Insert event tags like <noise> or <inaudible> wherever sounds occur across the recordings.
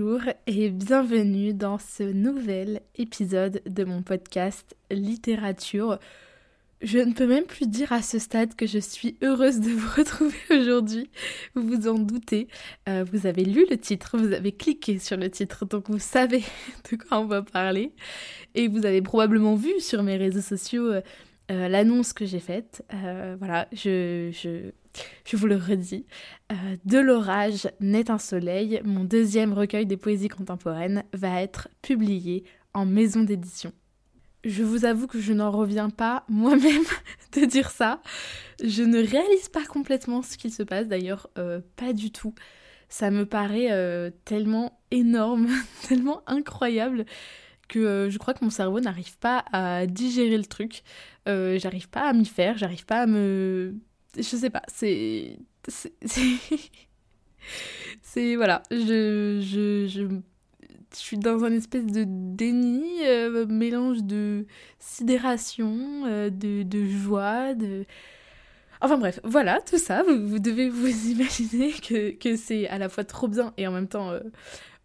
Bonjour et bienvenue dans ce nouvel épisode de mon podcast Littérature. Je ne peux même plus dire à ce stade que je suis heureuse de vous <laughs> retrouver aujourd'hui. Vous vous en doutez. Euh, vous avez lu le titre, vous avez cliqué sur le titre, donc vous savez <laughs> de quoi on va parler. Et vous avez probablement vu sur mes réseaux sociaux euh, euh, l'annonce que j'ai faite. voilà, je, je je vous le redis, euh, De l'orage naît un soleil, mon deuxième recueil des poésies contemporaines, va être publié en maison d'édition. Je vous avoue que je n'en reviens pas <laughs> moi-même de dire ça. Je ne réalise pas complètement ce qu'il se passe, d'ailleurs euh, pas du tout. Ça me paraît euh, tellement énorme, <laughs> tellement incroyable que je crois que mon cerveau n'arrive pas à digérer le truc. j'arrive pas à m'y faire, j'arrive pas à me je sais pas, c'est. C'est. <laughs> voilà, je, je, je, suis dans un espèce de déni, euh, mélange de sidération, euh, de, joie, de. Enfin bref, voilà, tout ça, vous, devez vous <laughs> imaginer que, que c'est à la fois trop bien et en même temps. Euh,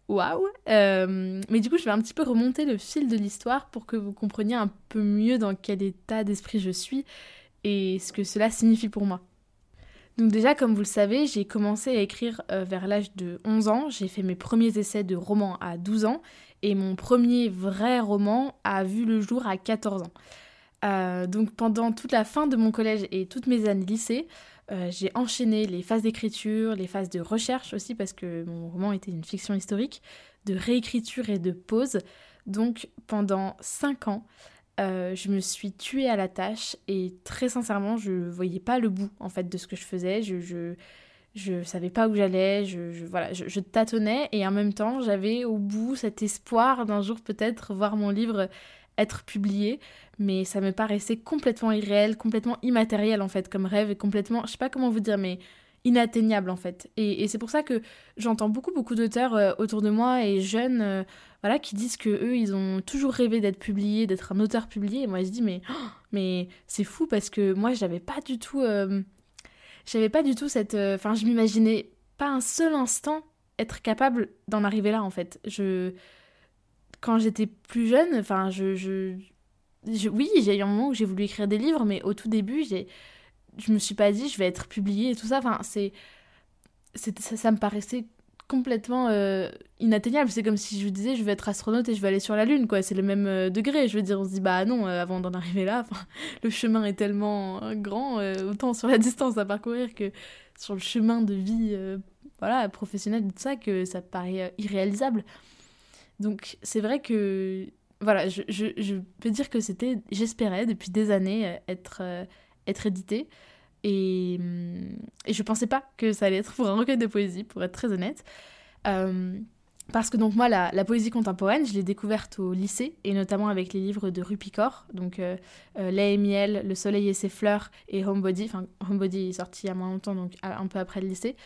waouh Mais du coup, je vais un petit peu remonter le fil de l'histoire pour que vous compreniez un peu mieux dans quel état d'esprit je suis et ce que cela signifie pour moi. Donc déjà, comme vous le savez, j'ai commencé à écrire euh, vers l'âge de 11 ans. J'ai fait mes premiers essais de romans à 12 ans et mon premier vrai roman a vu le jour à 14 ans. Euh, donc pendant toute la fin de mon collège et toutes mes années lycée, euh, j'ai enchaîné les phases d'écriture, les phases de recherche aussi parce que mon roman était une fiction historique, de réécriture et de pause. Donc pendant 5 ans, euh, je me suis tuée à la tâche et très sincèrement, je voyais pas le bout en fait de ce que je faisais. Je, je, je savais pas où j'allais, je, je, voilà, je, tâtonnais et en même temps, j'avais au bout cet espoir d'un jour peut-être voir mon livre être publié, mais ça me paraissait complètement irréel, complètement immatériel en fait comme rêve et complètement, je sais pas comment vous dire, mais inatteignable en fait. Et, c'est pour ça que j'entends beaucoup beaucoup d'auteurs euh, autour de moi et jeunes euh, voilà qui disent que eux ils ont toujours rêvé d'être publiés, d'être un auteur publié et moi je dis mais oh, c'est fou parce que moi j'avais pas du tout euh, j'avais pas du tout cette enfin je m'imaginais pas un seul instant être capable d'en arriver là en fait. Je quand j'étais plus jeune, enfin je oui, j'ai eu un moment où j'ai voulu écrire des livres mais au tout début, j'ai je me suis pas dit je vais être publiée et tout ça. Enfin, c'est, ça, ça, me paraissait complètement euh, inatteignable. C'est comme si je disais je vais être astronaute et je vais aller sur la Lune, quoi. C'est le même euh, degré. Je veux dire, on se dit bah non, euh, avant d'en arriver là, <laughs> le chemin est tellement grand, autant sur la <laughs> distance à parcourir que sur le chemin de vie voilà, professionnelle tout ça, que ça paraît irréalisable. Donc c'est vrai que voilà, je, je, je, peux dire que c'était, j'espérais depuis des années être être édité. Et, et je pensais pas que ça allait être pour un recueil de poésie, pour être très honnête. Euh, parce que donc moi, la, la poésie contemporaine, je l'ai découverte au lycée, et notamment avec les livres de Rupicor, donc euh, euh, Lait et miel, Le soleil et ses fleurs, et Homebody. Enfin, Homebody est sorti il y a moins longtemps, donc un peu après le lycée.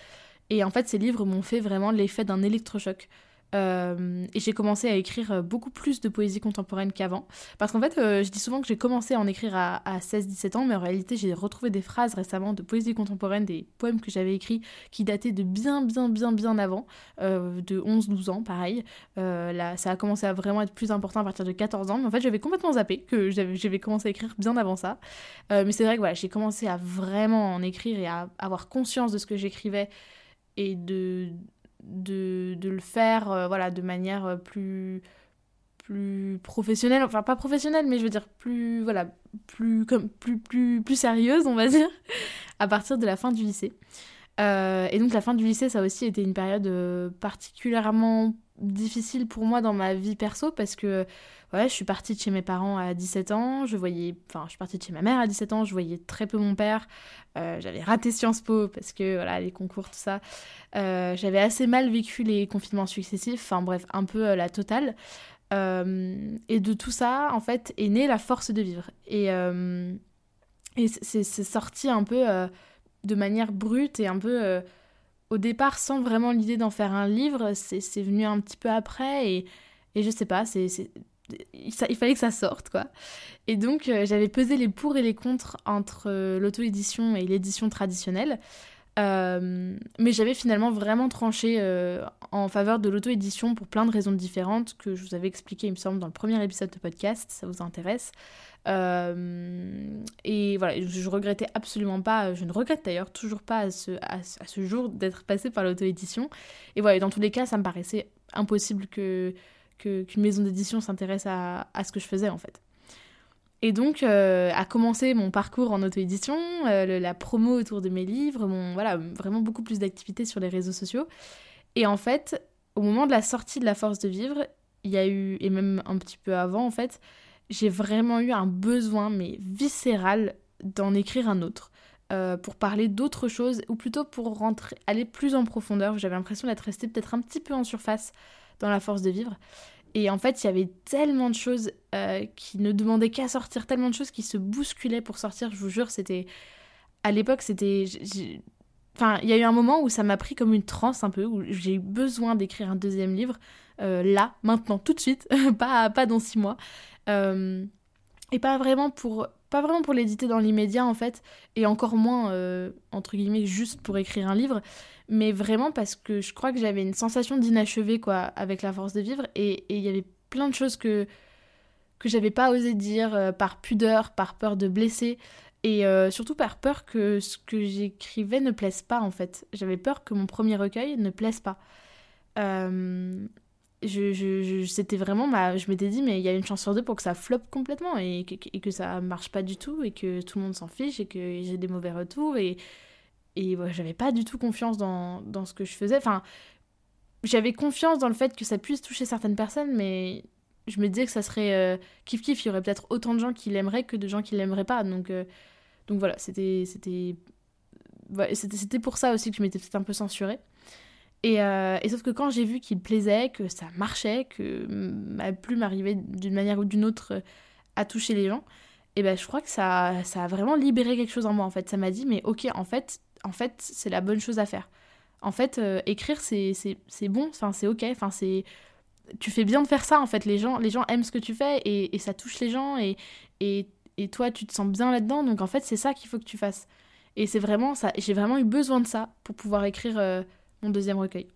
Et en fait, ces livres m'ont fait vraiment l'effet d'un électrochoc. Euh, et j'ai commencé à écrire euh, beaucoup plus de poésie contemporaine qu'avant. Parce qu'en fait, euh, je dis souvent que j'ai commencé à en écrire à, 16-17 ans, mais en réalité, j'ai retrouvé des phrases récemment de poésie contemporaine, des poèmes que j'avais écrits qui dataient de bien, bien, bien, bien avant, de 11-12 ans, pareil. là, ça a commencé à vraiment être plus important à partir de 14 ans, mais en fait, j'avais complètement zappé que j'avais commencé à écrire bien avant ça. mais c'est vrai que voilà, j'ai commencé à vraiment en écrire et à avoir conscience de ce que j'écrivais et de de, de le faire euh, voilà, de manière euh, plus, plus professionnelle, enfin pas professionnelle, mais je veux dire plus, voilà, plus, comme, plus, plus, plus sérieuse, on va dire, à partir de la fin du lycée. Euh, et donc la fin du lycée, ça a aussi été une période particulièrement difficile pour moi dans ma vie perso parce que ouais, je suis partie de chez mes parents à 17 ans, je voyais, enfin, je suis partie de chez ma mère à 17 ans, je voyais très peu mon père, euh, j'avais raté Sciences Po parce que voilà, les concours, tout ça. Euh, j'avais assez mal vécu les confinements successifs, enfin bref, un peu euh, la totale. et de tout ça, en fait, est née la force de vivre. Et, et c'est sorti un peu de manière brute et un peu au départ sans vraiment l'idée d'en faire un livre, c'est venu un petit peu après et, et je sais pas, c'est il, fallait que ça sorte quoi. Et donc euh, j'avais pesé les pour et les contre entre euh, l'auto-édition et l'édition traditionnelle. Euh, mais j'avais finalement vraiment tranché en faveur de l'auto-édition pour plein de raisons différentes que je vous avais expliqué, il me semble, dans le premier épisode de podcast, ça vous intéresse. Euh, et voilà, je, regrettais absolument pas, je ne regrette d'ailleurs toujours pas à ce, à, ce jour d'être passé par l'auto-édition. Et voilà, dans tous les cas, ça me paraissait impossible que qu'une maison d'édition s'intéresse à, à, ce que je faisais en fait. Et donc, euh, a commencé mon parcours en auto-édition, euh, la promo autour de mes livres, mon, voilà, vraiment beaucoup plus d'activités sur les réseaux sociaux. Et en fait, au moment de la sortie de La Force de Vivre, il y a eu, et même un petit peu avant en fait, j'ai vraiment eu un besoin, mais viscéral, d'en écrire un autre. Euh, pour parler d'autres choses, ou plutôt pour rentrer, aller plus en profondeur. J'avais l'impression d'être restée peut-être un petit peu en surface dans la force de vivre. Et en fait, il y avait tellement de choses euh, qui ne demandaient qu'à sortir, tellement de choses qui se bousculaient pour sortir. Je vous jure, c'était. À l'époque, c'était. Enfin, il y a eu un moment où ça m'a pris comme une transe un peu, où j'ai eu besoin d'écrire un deuxième livre, euh, là, maintenant, tout de suite, <laughs> pas, pas dans six mois. Euh, et pas vraiment pour l'éditer dans l'immédiat en fait et encore moins entre guillemets juste pour écrire un livre mais vraiment parce que je crois que j'avais une sensation d'inachevé quoi avec la force de vivre. Et il y avait plein de choses que que j'avais pas osé dire euh, par pudeur par peur de blesser. Et surtout par peur que ce que j'écrivais ne plaise pas en fait. J'avais peur que mon premier recueil ne plaise pas. Je, je, c'était vraiment je m'étais dit mais il y a une chance sur deux pour que ça floppe complètement et que, et que ça marche pas du tout et que tout le monde s'en fiche et que j'ai des mauvais retours et et j'avais pas du tout confiance dans, dans, ce que je faisais. Enfin j'avais confiance dans le fait que ça puisse toucher certaines personnes mais je me disais que ça serait euh, kiff kiff. Il y aurait peut-être autant de gens qui l'aimeraient que de gens qui l'aimeraient pas. Donc euh, donc voilà c'était c'était c'était pour ça aussi que je m'étais peut-être un peu censurée. Euh, et, sauf que quand j'ai vu qu'il plaisait, que ça marchait, que ma plume arrivait d'une manière ou d'une autre à toucher les gens, et ben je crois que ça, ça a vraiment libéré quelque chose en moi en fait. Ça m'a dit mais ok en fait, en fait c'est la bonne chose à faire. En fait euh, écrire c'est, bon, enfin c'est ok, enfin c'est tu fais bien de faire ça en fait. Les gens, les gens aiment ce que tu fais et, ça touche les gens et, et, et, toi tu te sens bien là-dedans donc en fait c'est ça qu'il faut que tu fasses. Et c'est vraiment ça, j'ai vraiment eu besoin de ça pour pouvoir écrire mon deuxième recueil.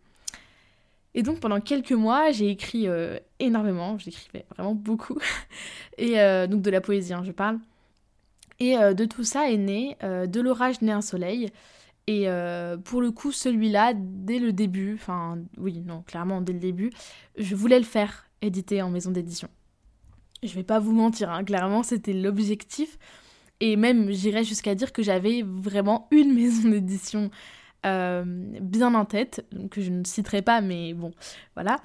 Et donc pendant quelques mois, j'ai écrit euh, énormément, j'écrivais vraiment beaucoup, <laughs> et euh, donc de la poésie, hein, je parle. Et euh, de tout ça est né De l'orage né un soleil. Et pour le coup, celui-là, dès le début, enfin oui, non, clairement dès le début, je voulais le faire éditer en maison d'édition. Je vais pas vous mentir, hein, clairement c'était l'objectif. Et même j'irais jusqu'à dire que j'avais vraiment une <laughs> maison d'édition euh, bien en tête, que je ne citerai pas, mais bon, voilà,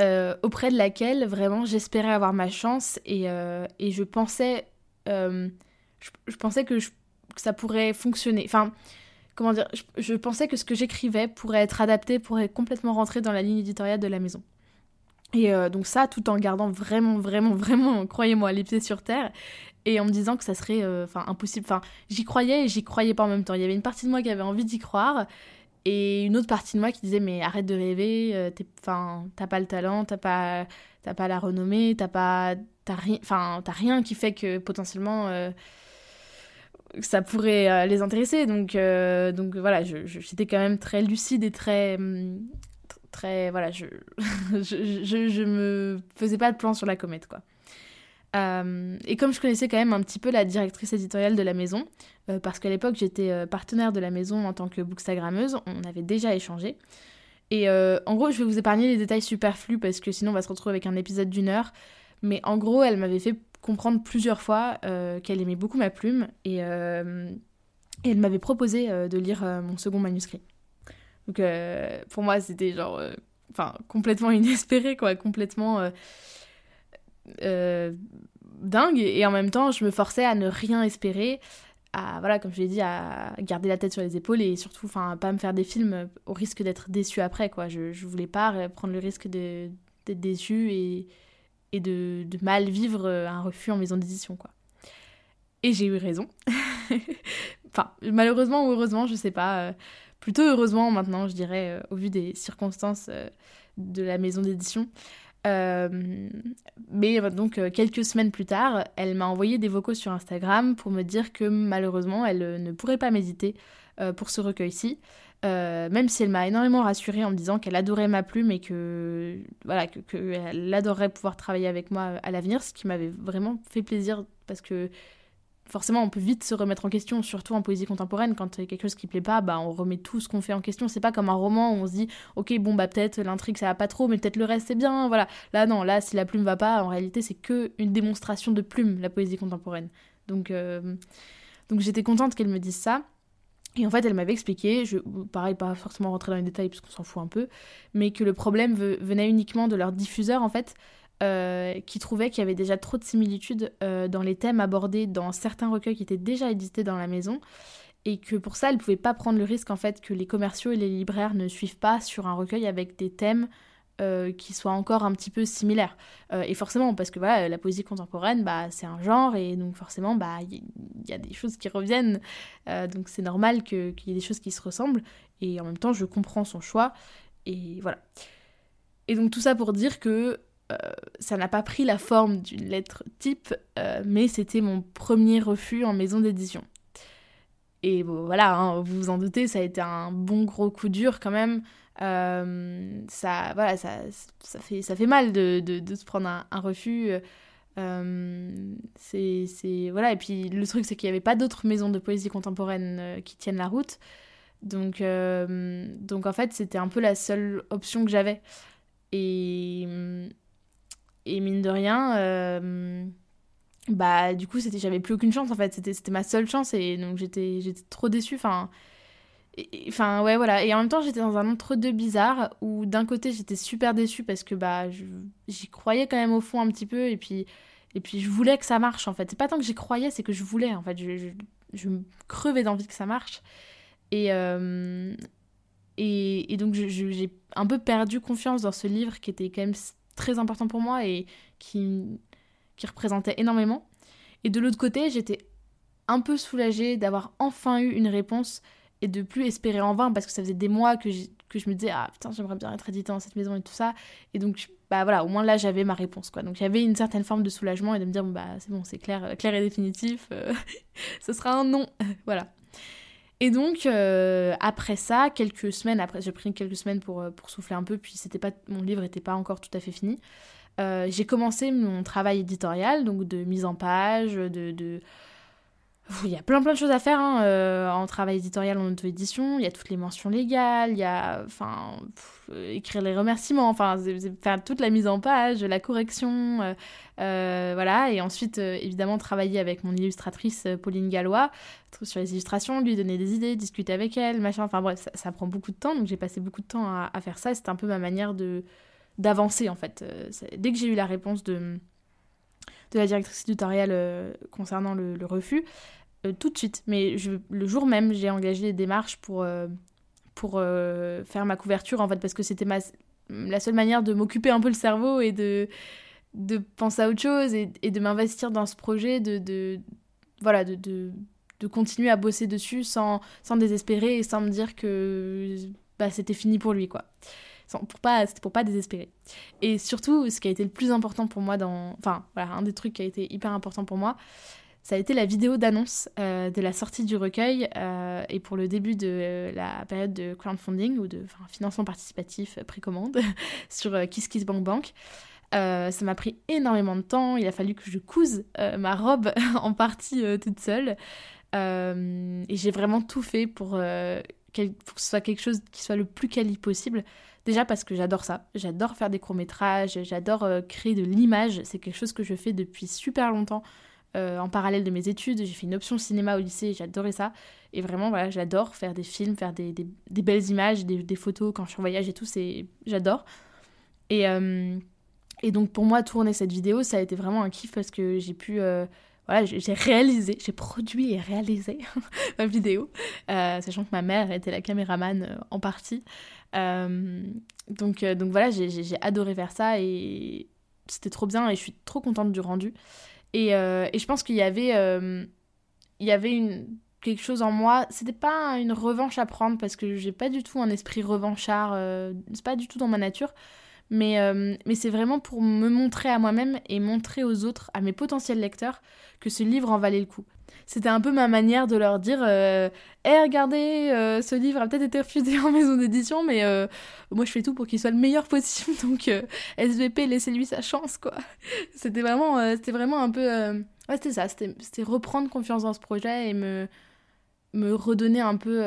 euh, auprès de laquelle vraiment j'espérais avoir ma chance euh, et je pensais, je, pensais que, ça pourrait fonctionner. Enfin, comment dire, je, pensais que ce que j'écrivais pourrait être adapté, pourrait complètement rentrer dans la ligne éditoriale de la maison. Et donc ça, tout en gardant vraiment, vraiment, vraiment, croyez-moi, les pieds sur terre et en me disant que ça serait euh, impossible. Enfin, j'y croyais et j'y croyais pas en même temps. Il y avait une partie de moi qui avait envie d'y croire et une autre partie de moi qui disait mais arrête de rêver, euh, t'as pas le talent, t'as pas pas la renommée, t'as pas rien, t'as rien qui fait que potentiellement euh, ça pourrait les intéresser. Donc donc voilà, j'étais quand même très lucide et très hum, très voilà, <laughs> je, je, je, me faisais pas de plan sur la comète quoi. Euh, et comme je connaissais quand même un petit peu la directrice éditoriale de la maison, euh, parce qu'à l'époque j'étais euh, partenaire de la maison en tant que bookstagrammeuse, on avait déjà échangé. Et en gros, je vais vous épargner les détails superflus parce que sinon on va se retrouver avec un épisode d'une heure. Mais en gros, elle m'avait fait comprendre plusieurs fois qu'elle aimait beaucoup ma plume et, et elle m'avait proposé de lire mon second manuscrit. Donc pour moi, c'était genre enfin, complètement <laughs> inespéré, quoi, complètement dingue. Et en même temps, je me forçais à ne rien espérer, à, voilà, comme je l'ai dit, à garder la tête sur les épaules et surtout, enfin, pas me faire des films au risque d'être déçu après, quoi. Je, je voulais pas prendre le risque d'être déçu et, et de, mal vivre un refus en maison d'édition, quoi. Et j'ai eu raison. <laughs> enfin, malheureusement ou heureusement, je sais pas. Euh, plutôt heureusement maintenant, je dirais, euh, au vu des circonstances euh, de la maison d'édition. mais donc quelques semaines plus tard, elle m'a envoyé des vocaux sur Instagram pour me dire que malheureusement, elle ne pourrait pas méditer pour ce recueil-ci. Même si elle m'a énormément rassurée en me disant qu'elle adorait ma plume et que voilà que, adorerait pouvoir travailler avec moi à l'avenir, ce qui m'avait vraiment fait plaisir parce que forcément, on peut vite se remettre en question, surtout en poésie contemporaine. Quand il y a quelque chose qui plaît pas, bah, on remet tout ce qu'on fait en question. C'est pas comme un roman où on se dit, ok, bon, bah, peut-être l'intrigue ça va pas trop, mais peut-être le reste c'est bien. Voilà. Là, non, là, si la plume va pas, en réalité, c'est que une démonstration de plume, la poésie contemporaine. Donc, euh, donc j'étais contente qu'elle me dise ça. Et en fait, elle m'avait expliqué, je, pareil, pas forcément rentrer dans les détails parce qu'on s'en fout un peu, mais que le problème venait uniquement de leur diffuseur en fait. Euh, qui trouvait qu'il y avait déjà trop de similitudes euh, dans les thèmes abordés dans certains recueils qui étaient déjà édités dans la maison et que pour ça elle pouvait pas prendre le risque en fait que les commerciaux et les libraires ne suivent pas sur un recueil avec des thèmes euh, qui soient encore un petit peu similaires et forcément parce que voilà la poésie contemporaine bah c'est un genre et donc forcément bah il y, a des choses qui reviennent. Donc c'est normal qu'il y ait des choses qui se ressemblent. Et en même temps je comprends son choix. Et voilà. Et donc tout ça pour dire que euh, ça n'a pas pris la forme d'une lettre type, euh, mais c'était mon premier refus en maison d'édition. Et voilà, hein, vous vous en doutez, ça a été un bon gros coup dur quand même. Euh, ça, voilà, ça, ça, fait, ça fait mal de, de, se prendre un, refus. c'est, voilà, et puis le truc, c'est qu'il n'y avait pas d'autres maisons de poésie contemporaine qui tiennent la route. Donc, donc en fait, c'était un peu la seule option que j'avais. Et et mine de rien, euh, bah du coup, c'était, j'avais plus aucune chance en fait. C'était, c'était ma seule chance et donc j'étais, j'étais trop déçue. Enfin, enfin ouais voilà. Et en même temps, j'étais dans un entre-deux bizarre où d'un côté, j'étais super déçue parce que bah j'y croyais quand même au fond un petit peu et puis et puis je voulais que ça marche en fait. C'est pas tant que j'y croyais, c'est que je voulais en fait. Je, je, je me crevais d'envie que ça marche. Et, euh, et, et, donc j'ai un peu perdu confiance dans ce livre qui était quand même très important pour moi et qui, qui représentait énormément. Et de l'autre côté, j'étais un peu soulagée d'avoir enfin eu une réponse et de plus espérer en vain parce que ça faisait des mois que, que je me disais ah putain j'aimerais bien être édité dans cette maison et tout ça. Et donc bah voilà au moins là j'avais ma réponse quoi. Donc j'avais une certaine forme de soulagement et de me dire bah c'est bon c'est clair clair et définitif euh, <laughs> ce sera un non. <laughs> Voilà. Et donc, euh, après ça, quelques semaines après, j'ai pris quelques semaines pour, euh, pour souffler un peu, puis c'était pas, mon livre n'était pas encore tout à fait fini. Euh, j'ai commencé mon travail éditorial, donc de mise en page, de il y a plein plein de choses à faire hein, euh, en travail éditorial en auto-édition. Il y a toutes les mentions légales, il y a enfin écrire les remerciements, enfin faire toute la mise en page, la correction, euh, euh, voilà. Et ensuite évidemment travailler avec mon illustratrice Pauline Gallois sur les illustrations, lui donner des idées, discuter avec elle, machin. Enfin bref, ça, prend beaucoup de temps, donc j'ai passé beaucoup de temps à, faire ça. C'était un peu ma manière d'avancer en fait. dès que j'ai eu la réponse de de la directrice éditoriale euh, concernant le, refus, euh, tout de suite. Mais le jour même, j'ai engagé des démarches pour, euh, pour faire ma couverture, en fait, parce que c'était ma, la seule manière de m'occuper un peu le cerveau et de, de penser à autre chose et, de m'investir dans ce projet, de, voilà, de, de, continuer à bosser dessus sans, sans désespérer et sans me dire que bah, c'était fini pour lui, quoi pour pas, c'était pour pas désespérer. Et surtout, ce qui a été le plus important pour moi dans... Enfin, voilà, un des trucs qui a été hyper important pour moi, ça a été la vidéo d'annonce euh, de la sortie du recueil euh, et pour le début de la période de crowdfunding ou de financement participatif euh, précommande <laughs> sur Kiss Kiss Bank Bank. ça m'a pris énormément de temps, il a fallu que je couse ma robe <laughs> en partie toute seule. et j'ai vraiment tout fait pour, pour, que ce soit quelque chose qui soit le plus quali possible. Déjà parce que j'adore ça, j'adore faire des courts-métrages, j'adore euh, créer de l'image, c'est quelque chose que je fais depuis super longtemps. en parallèle de mes études. J'ai fait une option cinéma au lycée, j'adorais ça. Et vraiment, voilà, j'adore faire des films, faire des, belles images, des, photos quand je suis en voyage et tout, j'adore. Et, et donc pour moi, tourner cette vidéo, ça a été vraiment un kiff parce que j'ai pu voilà, j'ai réalisé, j'ai produit et réalisé <laughs> ma vidéo, euh, sachant que ma mère était la caméraman euh, en partie. Euh, donc, donc voilà, j'ai adoré faire ça et c'était trop bien et je suis trop contente du rendu. Et, et je pense qu'il y avait, il y avait une, quelque chose en moi. C'était pas une revanche à prendre parce que j'ai pas du tout un esprit revanchard, c'est pas du tout dans ma nature. Mais, euh, mais c'est vraiment pour me montrer à moi-même et montrer aux autres, à mes potentiels lecteurs, que ce livre en valait le coup. C'était un peu ma manière de leur dire euh, Eh, regardez, euh, ce livre a peut-être été refusé <laughs> en maison d'édition, mais moi je fais tout pour qu'il soit le meilleur possible, <laughs> donc SVP, laissez-lui sa chance, quoi. <laughs> C'était vraiment, c'était vraiment un peu. Ouais, c'était ça, c'était reprendre confiance dans ce projet et me, me redonner un peu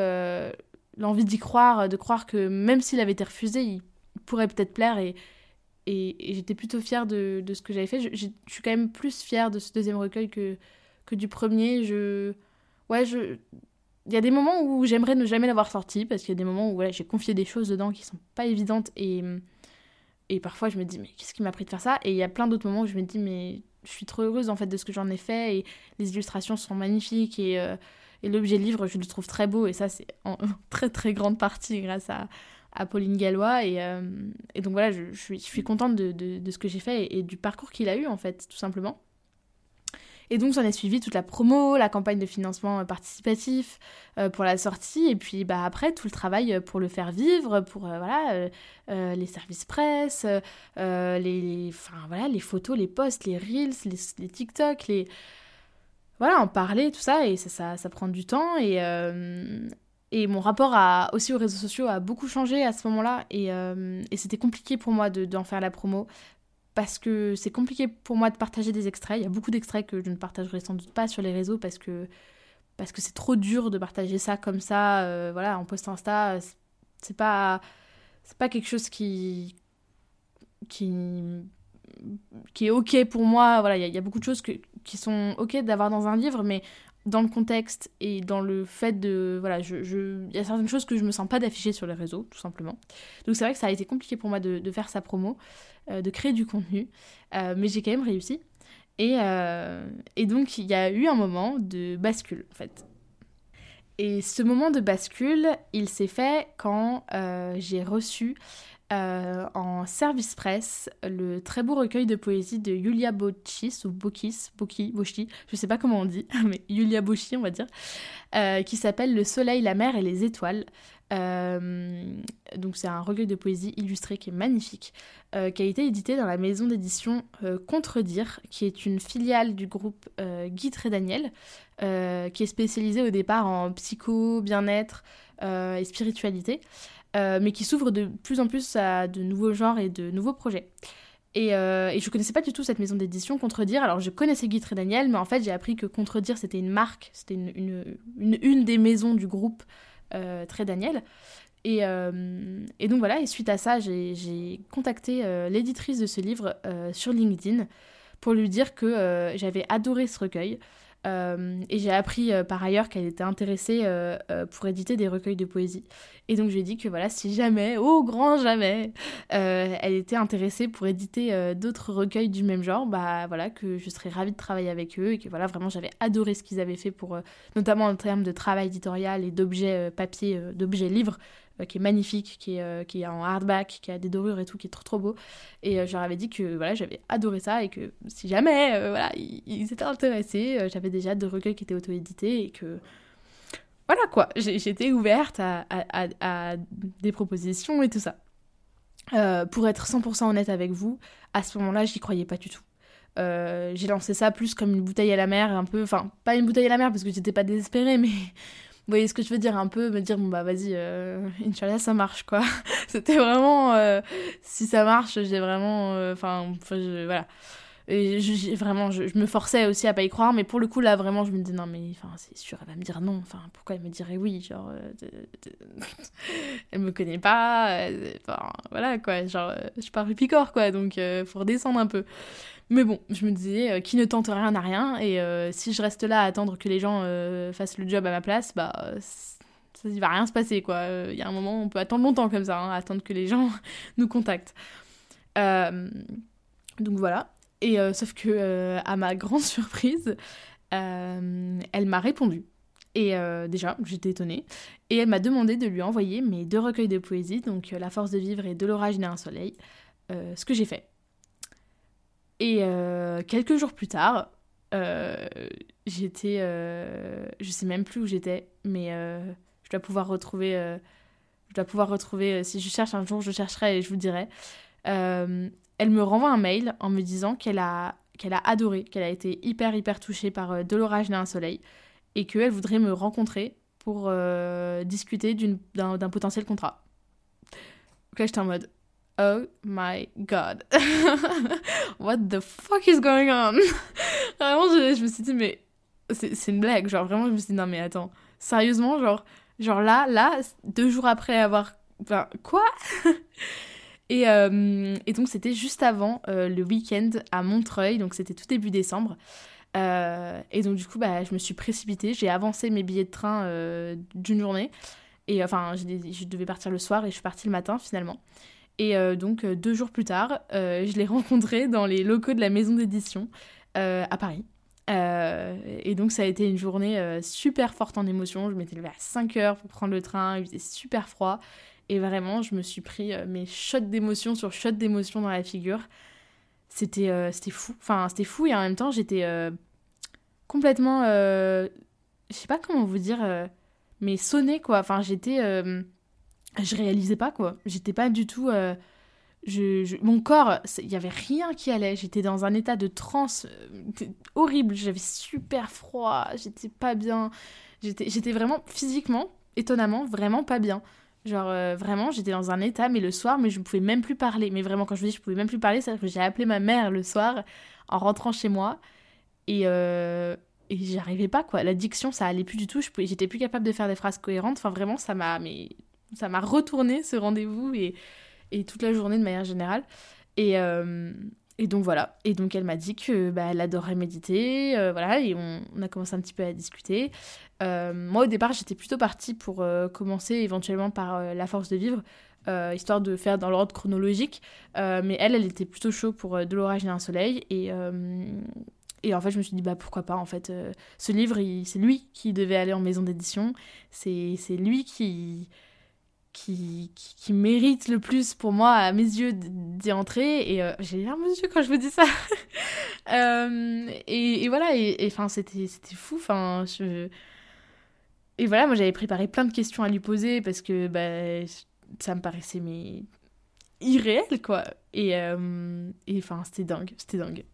l'envie d'y croire, de croire que même s'il avait été refusé, il pourrait peut-être plaire et, et, j'étais plutôt fière de, de ce que j'avais fait. Je, suis quand même plus fière de ce deuxième recueil que, que du premier. Je, ouais, je, il y a des moments où j'aimerais ne jamais l'avoir sorti parce qu'il y a des moments où voilà, j'ai confié des choses dedans qui sont pas évidentes et, et parfois je me dis mais qu'est-ce qui m'a pris de faire ça? Et il y a plein d'autres moments où je me dis mais je suis trop heureuse en fait de ce que j'en ai fait et les illustrations sont magnifiques et, euh, et l'objet livre je le trouve très beau et ça c'est en <laughs> très très grande partie grâce à, à Pauline Gallois. Et, euh, et donc voilà, je, suis, contente de, de, ce que j'ai fait et, du parcours qu'il a eu, en fait, tout simplement. Et donc, j'en ai suivi toute la promo, la campagne de financement participatif euh, pour la sortie, et puis bah, après, tout le travail pour le faire vivre, pour euh, voilà, les services presse, les, les, voilà, les photos, les posts, les reels, les, les TikTok, les... Voilà, en parler, tout ça, et ça, ça, ça prend du temps, et, et mon rapport à, aussi aux réseaux sociaux a beaucoup changé à ce moment-là. Et, euh, c'était compliqué pour moi d'en faire la promo. Parce que c'est compliqué pour moi de partager des extraits. Il y a beaucoup d'extraits que je ne partagerai sans doute pas sur les réseaux parce que parce que c'est trop dur de partager ça comme ça, euh, voilà, en post Insta. C'est pas c'est pas quelque chose qui qui qui est ok pour moi. Voilà, il y, y, a beaucoup de choses que, qui sont ok d'avoir dans un livre, mais dans le contexte et dans le fait de voilà je il y a certaines choses que je me sens pas d'afficher sur les réseaux tout simplement. Donc c'est vrai que ça a été compliqué pour moi de, faire sa promo euh, de créer du contenu euh, mais j'ai quand même réussi. Et, euh, et donc il y a eu un moment de bascule en fait. Et ce moment de bascule il s'est fait quand j'ai reçu euh, en service presse le très beau recueil de poésie de Yulia Bochis, ou Bokis, Boki, Bochi, je sais pas comment on dit, <laughs> mais Yulia Bochi on va dire, euh, qui s'appelle Le soleil, la mer et les étoiles. Euh, donc c'est un recueil de poésie illustré qui est magnifique, qui a été édité dans la maison d'édition Contredire, qui est une filiale du groupe Guy et Daniel, qui est spécialisée au départ en psycho, bien-être et spiritualité. Euh, mais qui s'ouvre de plus en plus à de nouveaux genres et de nouveaux projets. Et, euh, et je connaissais pas du tout cette maison d'édition, Contredire. Alors je connaissais Guy et Daniel, mais en fait j'ai appris que Contredire c'était une marque, c'était une, une, une, des maisons du groupe euh, Très Daniel. Et, euh, et, donc voilà, et suite à ça, j'ai contacté l'éditrice de ce livre sur LinkedIn pour lui dire que j'avais adoré ce recueil, euh, et j'ai appris euh, par ailleurs qu'elle était intéressée euh, pour éditer des recueils de poésie. Et donc je lui ai dit que voilà, si jamais, au grand jamais, elle était intéressée pour éditer d'autres recueils du même genre, bah voilà, que je serais ravie de travailler avec eux et que voilà, vraiment j'avais adoré ce qu'ils avaient fait pour, notamment en termes de travail éditorial et d'objets papier, d'objets livres. Euh, qui est magnifique, qui est, euh, qui est en hardback, qui a des dorures et tout, qui est trop trop beau. Et euh, je leur avais dit que voilà, j'avais adoré ça et que si jamais voilà, ils, étaient intéressés, j'avais déjà deux recueils qui étaient auto-édités et que voilà quoi, j'étais ouverte à, des propositions et tout ça. pour être 100% honnête avec vous, à ce moment-là, j'y croyais pas du tout. j'ai lancé ça plus comme une bouteille à la mer, un peu, enfin, pas une bouteille à la mer parce que j'étais pas désespérée, mais vous voyez ce que je veux dire un peu me dire bon bah vas-y euh, Inch'Allah ça marche quoi <laughs> c'était vraiment euh, si ça marche j'ai vraiment euh, enfin voilà Et vraiment, je, me forçais aussi à pas y croire, mais pour le coup, là, vraiment, je me disais, non, mais enfin, c'est sûr, elle va me dire non. Enfin, pourquoi elle me dirait oui Genre, euh, <laughs> elle me connaît pas. Enfin, voilà, quoi. Genre, je pars du picor, quoi. Donc, faut redescendre un peu. Mais bon, je me disais, qui ne tente rien n'a rien. Et si je reste là à attendre que les gens fassent le job à ma place, bah ça il va rien se passer quoi. Il y a un moment on peut attendre longtemps comme ça, hein, attendre que les gens <laughs> nous contactent. Euh, donc voilà. Et euh, sauf que euh, à ma grande <laughs> surprise, elle m'a répondu. Et déjà, j'étais étonnée. Et elle m'a demandé de lui envoyer mes deux recueils de poésie, donc La force de vivre et De l'orage d'un soleil, ce que j'ai fait. Et quelques jours plus tard, j'étais. je sais même plus où j'étais, mais je dois pouvoir retrouver. je dois pouvoir retrouver. si je cherche un jour, je chercherai et je vous dirai. Euh, elle me renvoie un mail en me disant qu'elle a, qu'elle a adoré, qu'elle a été hyper hyper touchée par euh, De l'orage d'un soleil et qu'elle voudrait me rencontrer pour euh, discuter d'un, d'un potentiel contrat. Donc là j'étais en mode Oh my god. <laughs> What the fuck is going on? <laughs> vraiment, je, me suis dit, mais c'est, une blague. Genre, vraiment, je me suis dit, non, mais attends, sérieusement, genre, genre là, là, deux jours après avoir. Enfin, quoi? <laughs> Et, euh, et donc c'était juste avant euh, le week-end à Montreuil, donc c'était tout début décembre. Euh, et donc du coup, bah, je me suis précipitée, j'ai avancé mes billets de train d'une journée. Et enfin, je devais partir le soir et je suis partie le matin finalement. Et donc deux jours plus tard, je l'ai rencontré dans les locaux de la maison d'édition à Paris. et donc ça a été une journée super forte en émotion. Je m'étais levée à 5 heures pour prendre le train, il faisait super froid. Et vraiment, je me suis pris euh, mes shots d'émotion sur shots d'émotion dans la figure. C'était euh, c'était fou. Enfin, c'était fou et en même temps, j'étais euh, complètement. je sais pas comment vous dire, mais sonné quoi. Enfin, j'étais. Je réalisais pas quoi. J'étais pas du tout. Je, mon corps, il y avait rien qui allait. J'étais dans un état de transe horrible. J'avais super froid. J'étais pas bien. J'étais vraiment physiquement, étonnamment, vraiment pas bien. Genre euh, vraiment, j'étais dans un état, mais le soir, mais je ne pouvais même plus parler. Mais vraiment, quand je vous dis je pouvais même plus parler, c'est que j'ai appelé ma mère le soir en rentrant chez moi et, euh, et j'y arrivais pas quoi. L'addiction, ça allait plus du tout. J'étais plus capable de faire des phrases cohérentes. Enfin vraiment, ça m'a, mais ça m'a retourné ce rendez-vous et, et toute la journée de manière générale. Et, euh, et donc voilà. Et donc elle m'a dit que bah, elle adorait méditer, euh, voilà. Et on, a commencé un petit peu à discuter. Euh, moi, au départ, j'étais plutôt partie pour commencer éventuellement par La force de vivre, histoire de faire dans l'ordre chronologique. mais elle, elle était plutôt chaud pour De l'orage et un soleil. Et, et en fait, je me suis dit, bah pourquoi pas, en fait. ce livre, c'est lui qui devait aller en maison d'édition. C'est lui qui, qui, qui, mérite le plus pour moi, à mes yeux, d'y entrer. Et j'ai les larmes aux yeux quand je vous dis ça. <laughs> et, et, voilà, et enfin, c'était fou. Enfin, et voilà, moi j'avais préparé plein de questions à lui poser parce que bah, ça me paraissait mais irréel quoi. Et euh, enfin c'était dingue, c'était dingue.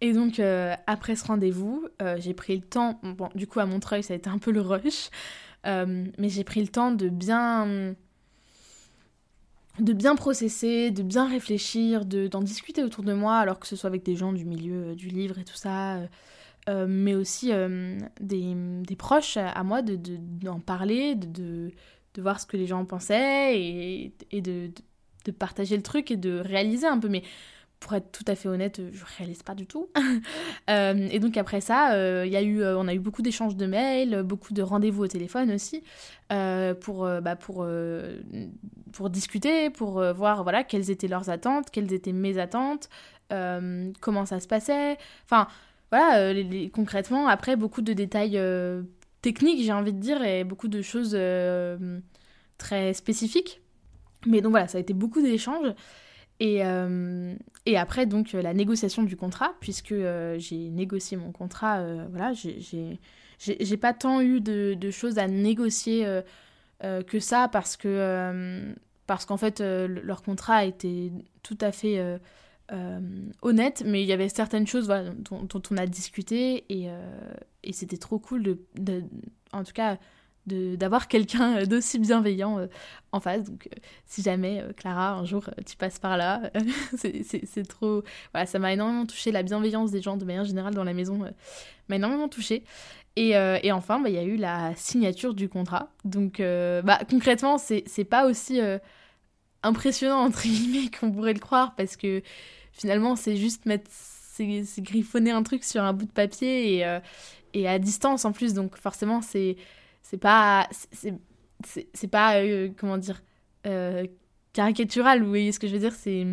Et donc euh, après ce rendez-vous, euh, j'ai pris le temps, bon du coup à Montreuil ça a été un peu le rush, mais j'ai pris le temps de bien de bien processer, de bien réfléchir, d'en discuter autour de moi, alors que ce soit avec des gens du milieu du livre et tout ça, euh, mais aussi euh, des, des, proches à moi d'en de, d'en parler, de, de, voir ce que les gens pensaient et, et de, de, partager le truc et de réaliser un peu. Mais pour être tout à fait honnête, je réalise pas du tout. <laughs> Euh, et donc après ça, il y a eu, on a eu beaucoup d'échanges de mails, beaucoup de rendez-vous au téléphone aussi, pour, bah, pour, pour discuter, pour voir voilà, quelles étaient leurs attentes, quelles étaient mes attentes, comment ça se passait. Enfin, voilà, euh, concrètement, après, beaucoup de détails euh, techniques, j'ai envie de dire, et beaucoup de choses euh, très spécifiques. Mais donc voilà, ça a été beaucoup d'échanges. Et, et, après, donc, la négociation du contrat, puisque j'ai négocié mon contrat, voilà, j'ai pas tant eu de, de, choses à négocier que ça, parce que parce qu'en fait, leur contrat était tout à fait euh, honnête, mais il y avait certaines choses dont, on a discuté et, euh, et c'était trop cool de, en tout cas, d'avoir quelqu'un d'aussi bienveillant en face. Donc, si jamais, Clara, un jour, tu passes par là, <laughs> c'est trop. Voilà, ça m'a énormément touché. La bienveillance des gens, de manière générale, dans la maison, m'a énormément touché. Et, et, enfin, bah, il y a eu la signature du contrat. Donc, bah, concrètement, c'est pas aussi impressionnant, entre guillemets, <laughs> qu'on pourrait le croire, parce que finalement, c'est juste mettre. C'est griffonner un truc sur un bout de papier et, et à distance en plus. Donc, forcément, c'est c'est pas c'est pas euh, comment dire euh, caricatural vous voyez ce que je veux dire? C'est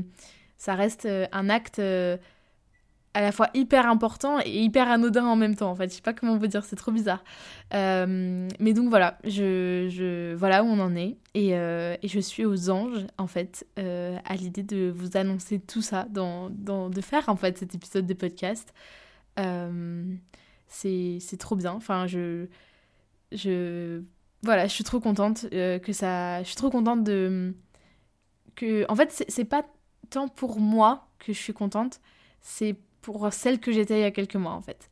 ça reste euh, un acte à la fois hyper important et hyper anodin en même temps en fait. Je sais pas comment vous dire c'est trop bizarre. Mais donc voilà je, je, voilà où on en est et, et je suis aux anges en fait à l'idée de vous annoncer tout ça dans, dans, de faire en fait cet épisode de podcast. C'est trop bien. Enfin je je voilà, je suis trop contente euh, que ça. Je suis trop contente de. Que... En fait, c'est pas tant pour moi que je suis contente, c'est pour celle que j'étais il y a quelques mois, en fait.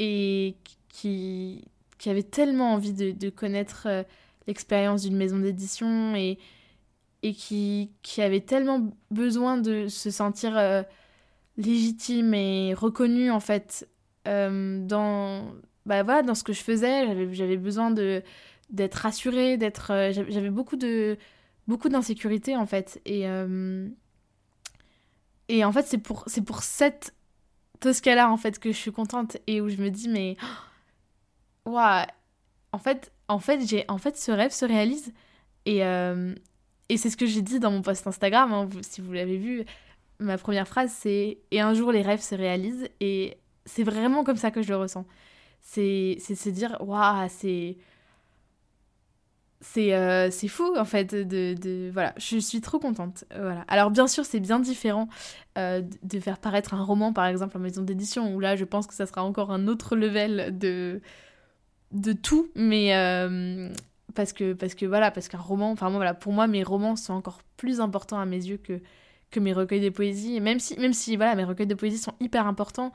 Et qui, qui avait tellement envie de, connaître euh, l'expérience d'une maison d'édition et, et qui, qui avait tellement besoin de se sentir euh, légitime et reconnue, en fait, dans, bah, voilà, dans ce que je faisais. J'avais besoin de d'être rassurée, d'être. Euh, j'avais beaucoup de beaucoup d'insécurité en fait. Et euh, et en fait c'est pour c'est pour cette Tosca en fait que je suis contente et où je me dis mais <gasps> waouh en fait en fait j'ai en fait ce rêve se réalise et euh, et c'est ce que j'ai dit dans mon post Instagram hein, si vous l'avez vu ma première phrase c'est et un jour les rêves se réalisent et c'est vraiment comme ça que je le ressens c'est se dire waouh c'est c'est euh, fou en fait de, de, voilà je suis trop contente voilà. Alors bien sûr c'est bien différent euh, de faire paraître un roman par exemple en maison d'édition où là je pense que ça sera encore un autre level de de tout mais euh, parce que parce que voilà parce qu'un roman enfin moi voilà pour moi mes romans sont encore plus importants à mes yeux que que mes recueils de poésie même si même si voilà mes recueils de poésie sont hyper importants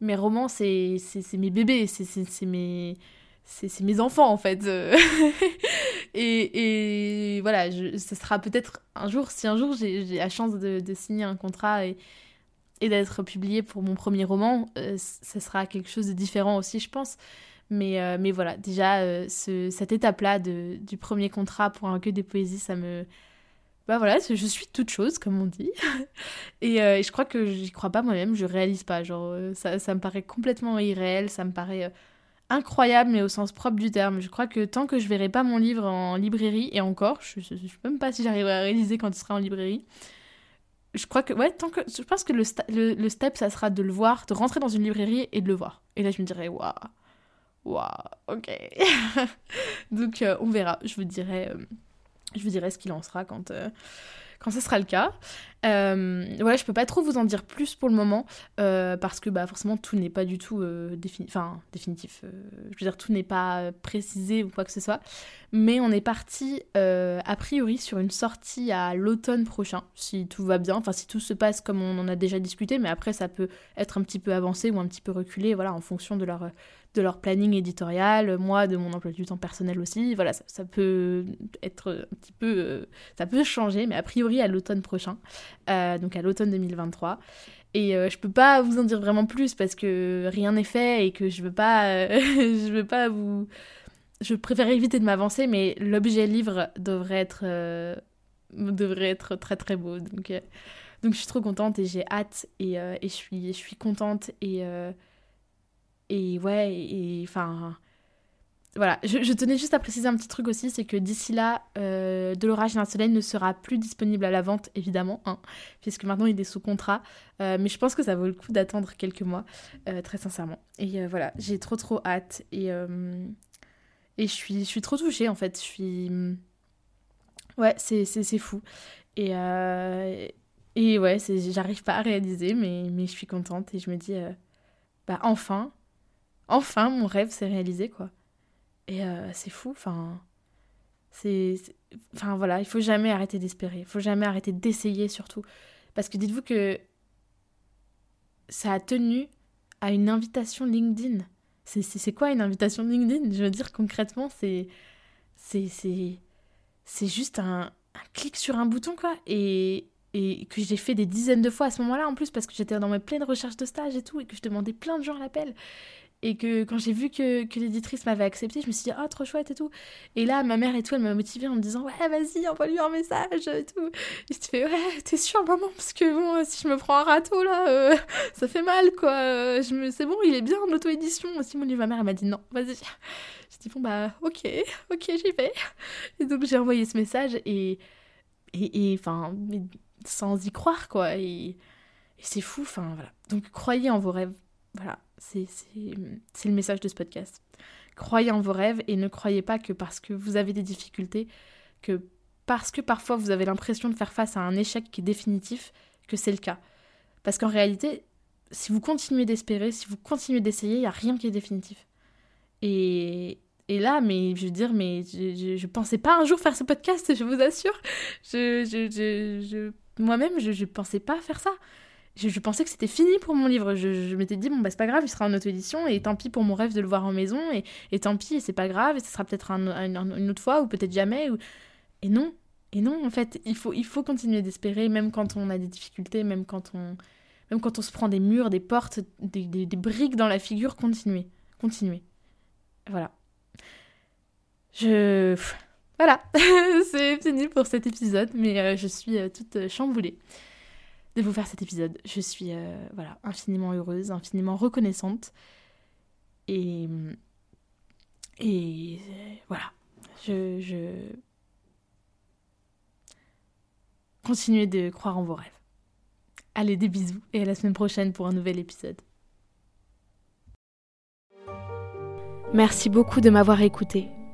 mes romans c'est mes bébés c'est mes c'est mes enfants en fait. <laughs> et, et, voilà, je, ce sera peut-être un jour, si un jour j'ai la chance de, de, signer un contrat et, et d'être publié pour mon premier roman, euh, ce sera quelque chose de différent aussi, je pense. Mais, euh, mais voilà, déjà, euh, ce, cette étape-là du premier contrat pour un recueil de poésie, ça me. Bah voilà, je suis toute chose, comme on dit. <laughs> et, et, je crois que j'y crois pas moi-même, je réalise pas. Genre, ça, ça me paraît complètement irréel, ça me paraît incroyable, mais au sens propre du terme. Je crois que tant que je verrai pas mon livre en librairie, et encore, je, je, sais même pas si j'arriverai à réaliser quand il sera en librairie. Je crois que, ouais, tant que. Je pense que le, le, step, ça sera de le voir, de rentrer dans une librairie et de le voir. Et là, je me dirais, waouh, waouh, ok. <laughs> Donc, euh, on verra. Je vous dirai, euh, je vous dirai ce qu'il en sera quand. Euh, ce sera le cas. Euh, ouais, je peux pas trop vous en dire plus pour le moment, euh, parce que bah, forcément tout n'est pas du tout euh, enfin, définitif. Euh, je veux dire, tout n'est pas précisé ou quoi que ce soit. Mais on est parti a priori sur une sortie à l'automne prochain, si tout va bien, enfin si tout se passe comme on en a déjà discuté, mais après ça peut être un petit peu avancé ou un petit peu reculé, voilà, en fonction de leur, de leur planning éditorial, moi de mon emploi du temps personnel aussi. Voilà, ça, peut être un petit peu. Euh, ça peut changer, mais a priori à l'automne prochain, euh, donc à l'automne 2023. Et euh, je peux pas vous en dire vraiment plus parce que rien n'est fait et que je veux pas. <laughs> je veux pas vous. Je préfère éviter de m'avancer, mais l'objet livre devrait être. devrait être très très beau. Donc. donc je suis trop contente et j'ai hâte et, et je, suis, je suis contente et, et ouais, et enfin. Voilà, je, tenais juste à préciser un petit truc aussi, c'est que d'ici là, euh, De l'orage et d'un soleil ne sera plus disponible à la vente, évidemment, hein, puisque maintenant il est sous contrat. Euh, mais je pense que ça vaut le coup d'attendre quelques mois, euh, très sincèrement. Et voilà, j'ai trop trop hâte. Et, et je, suis, je suis trop touchée, en fait. Je suis... Ouais, c'est fou. Et, et ouais, j'arrive pas à réaliser, mais, mais je suis contente et je me dis, bah enfin, enfin, mon rêve s'est réalisé, quoi. Et euh, c'est fou, enfin. C'est. Enfin voilà, il faut jamais arrêter d'espérer. Il faut jamais arrêter d'essayer, surtout. Parce que dites-vous que. Ça a tenu à une invitation LinkedIn. C'est quoi une invitation LinkedIn? Je veux dire, concrètement, c'est. c'est c'est juste un, clic sur un bouton quoi et, et que j'ai fait des dizaines de fois à ce moment-là en plus parce que j'étais dans mes pleines recherches de stage et tout et que je demandais plein de gens l'appel et que quand j'ai vu que, que l'éditrice m'avait accepté, je me suis dit, oh, trop chouette et tout. Et là, ma mère et tout, elle m'a motivée en me disant, ouais, vas-y, envoie-lui un message et tout. Et je te fais, ouais, t'es sûre, maman, parce que bon, si je me prends un râteau là, euh, <laughs> ça fait mal, quoi. Je me... C'est bon, il est bien en auto-édition. Aussi, mon ma mère, elle m'a dit, non, vas-y. <laughs> Je dis, bon, bah, ok, ok, j'y vais. Et donc, j'ai envoyé ce message et, et, enfin, sans y croire, quoi. Et c'est fou, enfin, voilà. Donc, croyez en vos rêves. Voilà, c'est le message de ce podcast. Croyez en vos rêves et ne croyez pas que parce que vous avez des difficultés, que parce que parfois vous avez l'impression de faire face à un échec qui est définitif, que c'est le cas. Parce qu'en réalité, si vous continuez d'espérer, si vous continuez d'essayer, il n'y a rien qui est définitif. Et, et là, mais je veux dire, mais je, je, pensais pas un jour faire ce podcast, je vous assure. Je, je, Moi-même, je, je pensais pas faire ça je, pensais que c'était fini pour mon livre. Je, m'étais dit, bon, bah, c'est pas grave, il sera en auto-édition, et tant pis pour mon rêve de le voir en maison, et, et tant pis, c'est pas grave, et ce sera peut-être une autre fois, ou peut-être jamais. Et non, et non, en fait, il faut, il faut continuer d'espérer, même quand on a des difficultés, même quand on, même quand on se prend des murs, des portes, des, des, des briques dans la figure, continuer, continuer. Voilà. Je... Voilà, <laughs> c'est fini pour cet épisode, mais euh, je suis euh, toute chamboulée de vous faire cet épisode. Je suis euh, voilà, infiniment heureuse, infiniment reconnaissante. Et, et voilà, je, je... Continuez de croire en vos rêves. Allez, des bisous et à la semaine prochaine pour un nouvel épisode. Merci beaucoup de m'avoir écouté.